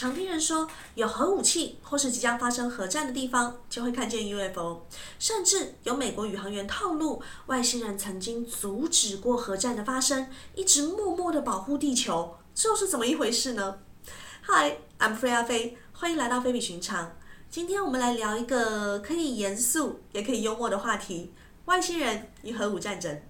常听人说，有核武器或是即将发生核战的地方就会看见 UFO，甚至有美国宇航员透露，外星人曾经阻止过核战的发生，一直默默的保护地球，这又是怎么一回事呢？Hi，I'm Freya 飞，欢迎来到非比寻常。今天我们来聊一个可以严肃也可以幽默的话题：外星人与核武战争。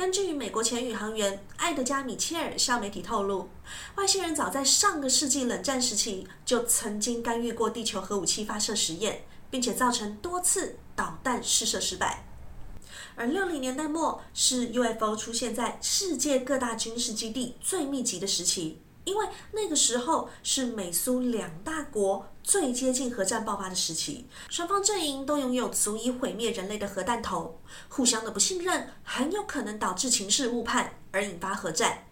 根据美国前宇航员埃德加·米切尔向媒体透露，外星人早在上个世纪冷战时期就曾经干预过地球核武器发射实验，并且造成多次导弹试射失败。而六零年代末是 UFO 出现在世界各大军事基地最密集的时期。因为那个时候是美苏两大国最接近核战爆发的时期，双方阵营都拥有足以毁灭人类的核弹头，互相的不信任很有可能导致情势误判而引发核战。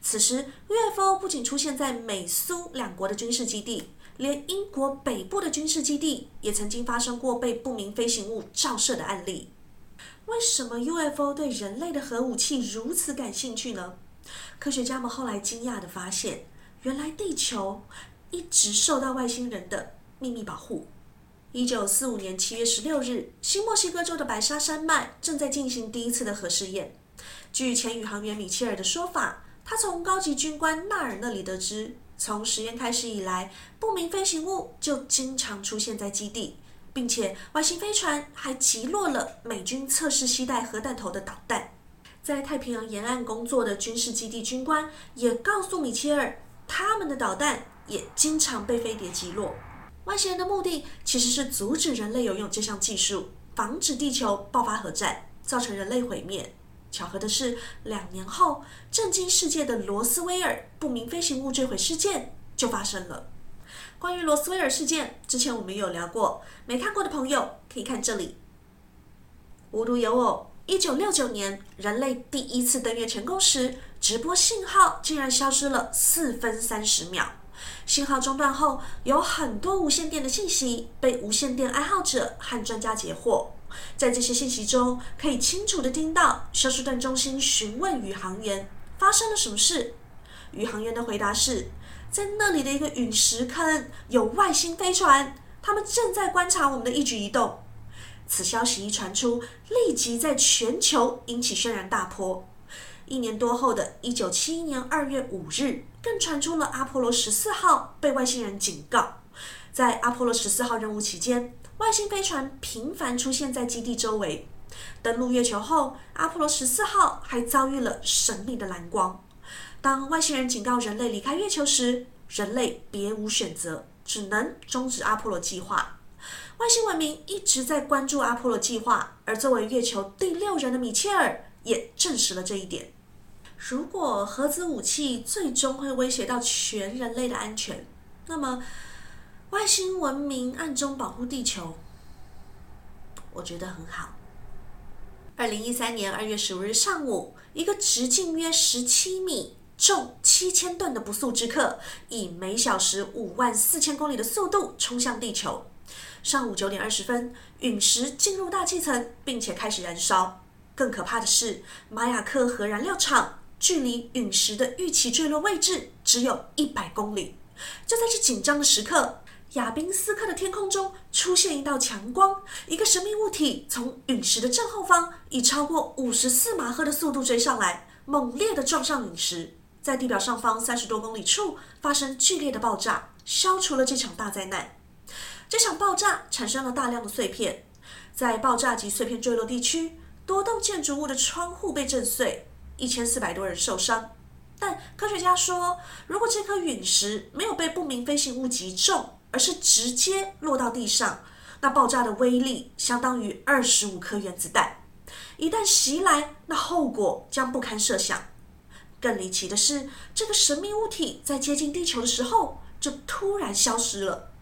此时，UFO 不仅出现在美苏两国的军事基地，连英国北部的军事基地也曾经发生过被不明飞行物照射的案例。为什么 UFO 对人类的核武器如此感兴趣呢？科学家们后来惊讶地发现，原来地球一直受到外星人的秘密保护。一九四五年七月十六日，新墨西哥州的白沙山脉正在进行第一次的核试验。据前宇航员米切尔的说法，他从高级军官纳尔那里得知，从实验开始以来，不明飞行物就经常出现在基地，并且外星飞船还击落了美军测试携带核弹头的导弹。在太平洋沿岸工作的军事基地军官也告诉米切尔，他们的导弹也经常被飞碟击落。外星人的目的其实是阻止人类拥有这项技术，防止地球爆发核战，造成人类毁灭。巧合的是，两年后，震惊世界的罗斯威尔不明飞行物坠毁事件就发生了。关于罗斯威尔事件，之前我们有聊过，没看过的朋友可以看这里。无独有偶。一九六九年，人类第一次登月成功时，直播信号竟然消失了四分三十秒。信号中断后，有很多无线电的信息被无线电爱好者和专家截获。在这些信息中，可以清楚地听到休斯顿中心询问宇航员发生了什么事。宇航员的回答是，在那里的一个陨石坑有外星飞船，他们正在观察我们的一举一动。此消息一传出，立即在全球引起轩然大波。一年多后的一九七一年二月五日，更传出了阿波罗十四号被外星人警告。在阿波罗十四号任务期间，外星飞船频繁出现在基地周围。登陆月球后，阿波罗十四号还遭遇了神秘的蓝光。当外星人警告人类离开月球时，人类别无选择，只能终止阿波罗计划。外星文明一直在关注阿波罗计划，而作为月球第六人的米切尔也证实了这一点。如果核子武器最终会威胁到全人类的安全，那么外星文明暗中保护地球，我觉得很好。二零一三年二月十五日上午，一个直径约十七米、重七千吨的不速之客，以每小时五万四千公里的速度冲向地球。上午九点二十分，陨石进入大气层，并且开始燃烧。更可怕的是，马雅克核燃料厂距离陨石的预期坠落位置只有一百公里。就在这紧张的时刻，亚宾斯克的天空中出现一道强光，一个神秘物体从陨石的正后方以超过五十四马赫的速度追上来，猛烈地撞上陨石，在地表上方三十多公里处发生剧烈的爆炸，消除了这场大灾难。这场爆炸产生了大量的碎片，在爆炸及碎片坠落地区，多栋建筑物的窗户被震碎，一千四百多人受伤。但科学家说，如果这颗陨石没有被不明飞行物击中，而是直接落到地上，那爆炸的威力相当于二十五颗原子弹。一旦袭来，那后果将不堪设想。更离奇的是，这个神秘物体在接近地球的时候就突然消失了。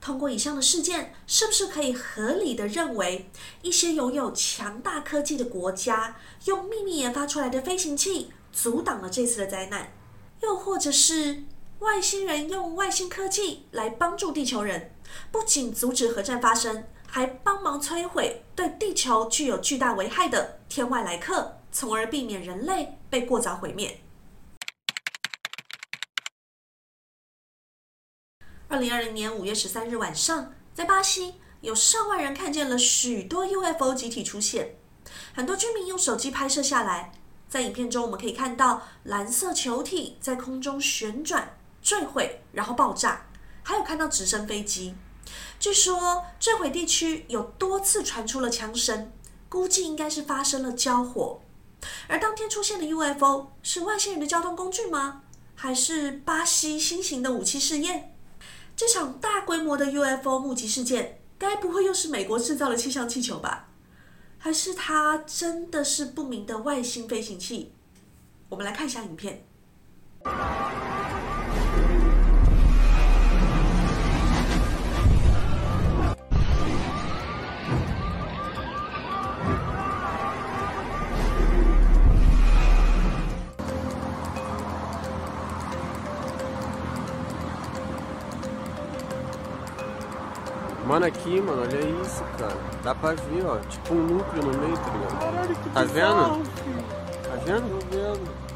通过以上的事件，是不是可以合理的认为，一些拥有强大科技的国家用秘密研发出来的飞行器阻挡了这次的灾难？又或者是外星人用外星科技来帮助地球人，不仅阻止核战发生，还帮忙摧毁对地球具有巨大危害的天外来客，从而避免人类被过早毁灭？二零二零年五月十三日晚上，在巴西有上万人看见了许多 UFO 集体出现，很多居民用手机拍摄下来。在影片中，我们可以看到蓝色球体在空中旋转、坠毁，然后爆炸，还有看到直升飞机。据说坠毁地区有多次传出了枪声，估计应该是发生了交火。而当天出现的 UFO 是外星人的交通工具吗？还是巴西新型的武器试验？这场大规模的 UFO 目击事件，该不会又是美国制造的气象气球吧？还是它真的是不明的外星飞行器？我们来看一下影片。Mano, aqui, mano, olha isso, cara. Dá pra ver, ó. Tipo um núcleo no meio, tá ligado? Caralho, que Tá bizarro, vendo? filho. Tá vendo? Tô vendo.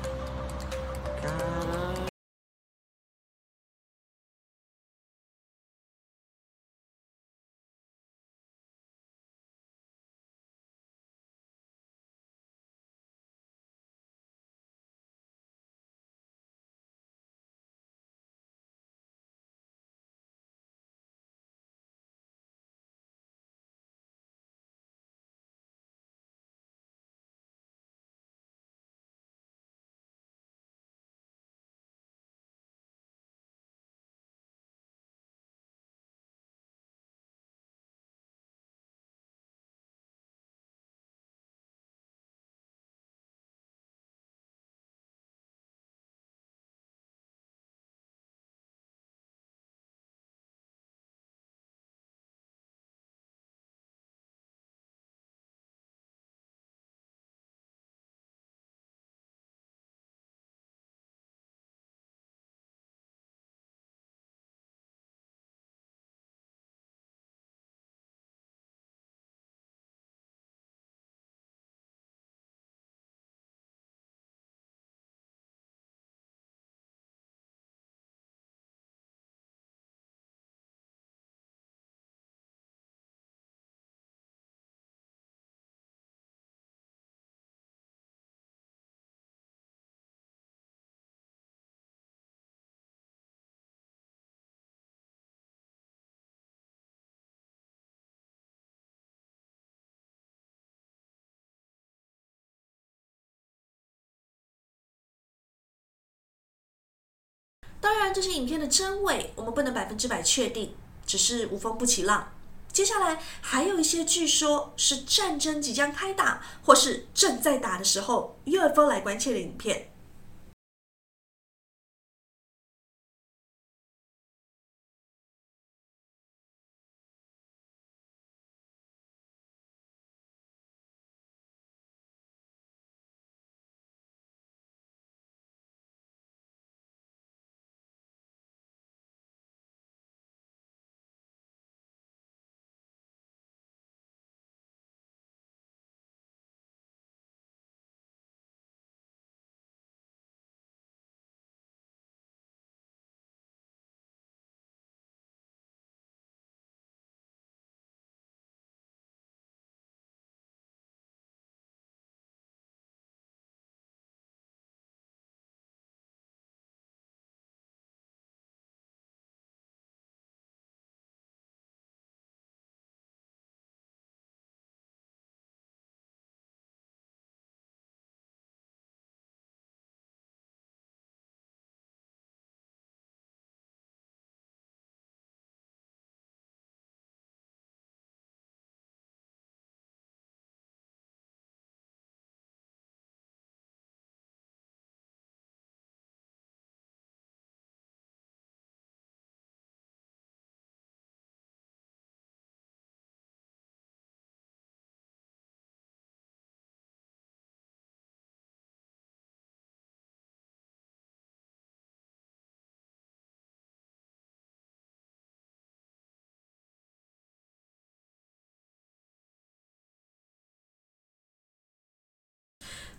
当然，这些影片的真伪我们不能百分之百确定，只是无风不起浪。接下来还有一些据说是战争即将开打，或是正在打的时候，UFO 来关切的影片。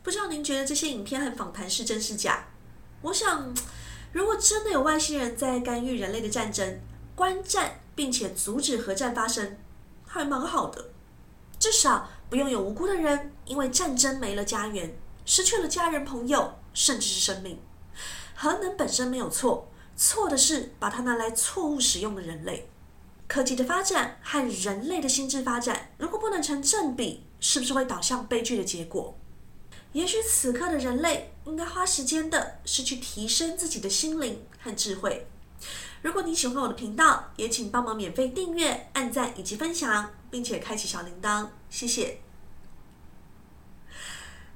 不知道您觉得这些影片和访谈是真是假？我想，如果真的有外星人在干预人类的战争、观战，并且阻止核战发生，还蛮好的。至少不用有无辜的人因为战争没了家园，失去了家人、朋友，甚至是生命。核能本身没有错，错的是把它拿来错误使用的人类。科技的发展和人类的心智发展，如果不能成正比，是不是会导向悲剧的结果？也许此刻的人类应该花时间的是去提升自己的心灵和智慧。如果你喜欢我的频道，也请帮忙免费订阅、按赞以及分享，并且开启小铃铛，谢谢。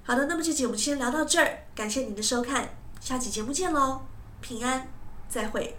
好的，那么这集我们先聊到这儿，感谢您的收看，下期节目见喽，平安，再会。